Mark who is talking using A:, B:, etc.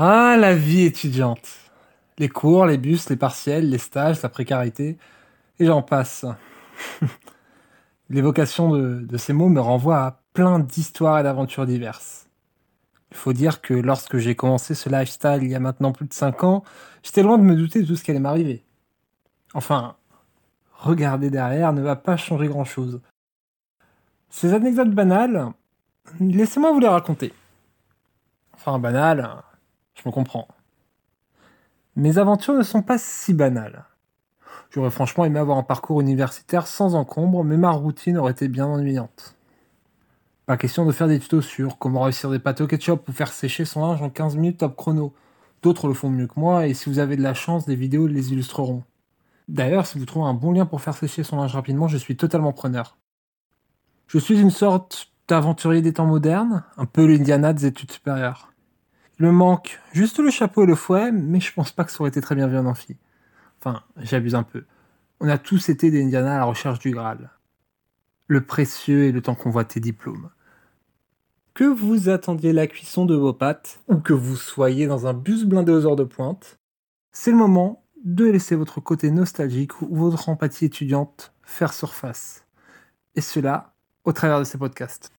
A: Ah, la vie étudiante. Les cours, les bus, les partiels, les stages, la précarité, et j'en passe. L'évocation de, ces mots me renvoie à plein d'histoires et d'aventures diverses. Il faut dire que lorsque j'ai commencé ce lifestyle il y a maintenant plus de 5 ans, j'étais loin de me douter de tout ce qui allait m'arriver. Enfin, regarder derrière ne va pas changer grand-chose. Ces anecdotes banales, laissez-moi vous les raconter. Enfin, banales, je me comprends. Mes aventures ne sont pas si banales. J'aurais franchement aimé avoir un parcours universitaire sans encombre, mais ma routine aurait été bien ennuyante. Pas question de faire des tutos sur comment réussir des pâtes au ketchup ou faire sécher son linge en 15 minutes top chrono. D'autres le font mieux que moi, et si vous avez de la chance, des vidéos les illustreront. D'ailleurs, si vous trouvez un bon lien pour faire sécher son linge rapidement, je suis totalement preneur. Je suis une sorte d'aventurier des temps modernes, un peu l'Indiana des études supérieures. Il me manque juste le chapeau et le fouet, mais je pense pas que ça aurait été très bien vu en amphi. Enfin, j'abuse un peu. On a tous été des Indiana à la recherche du Graal. Le précieux et le temps convoité diplôme. Que vous attendiez la cuisson de vos pâtes, ou que vous soyez dans un bus blindé aux heures de pointe, c'est le moment de laisser votre côté nostalgique ou votre empathie étudiante faire surface. Et cela au travers de ces podcasts.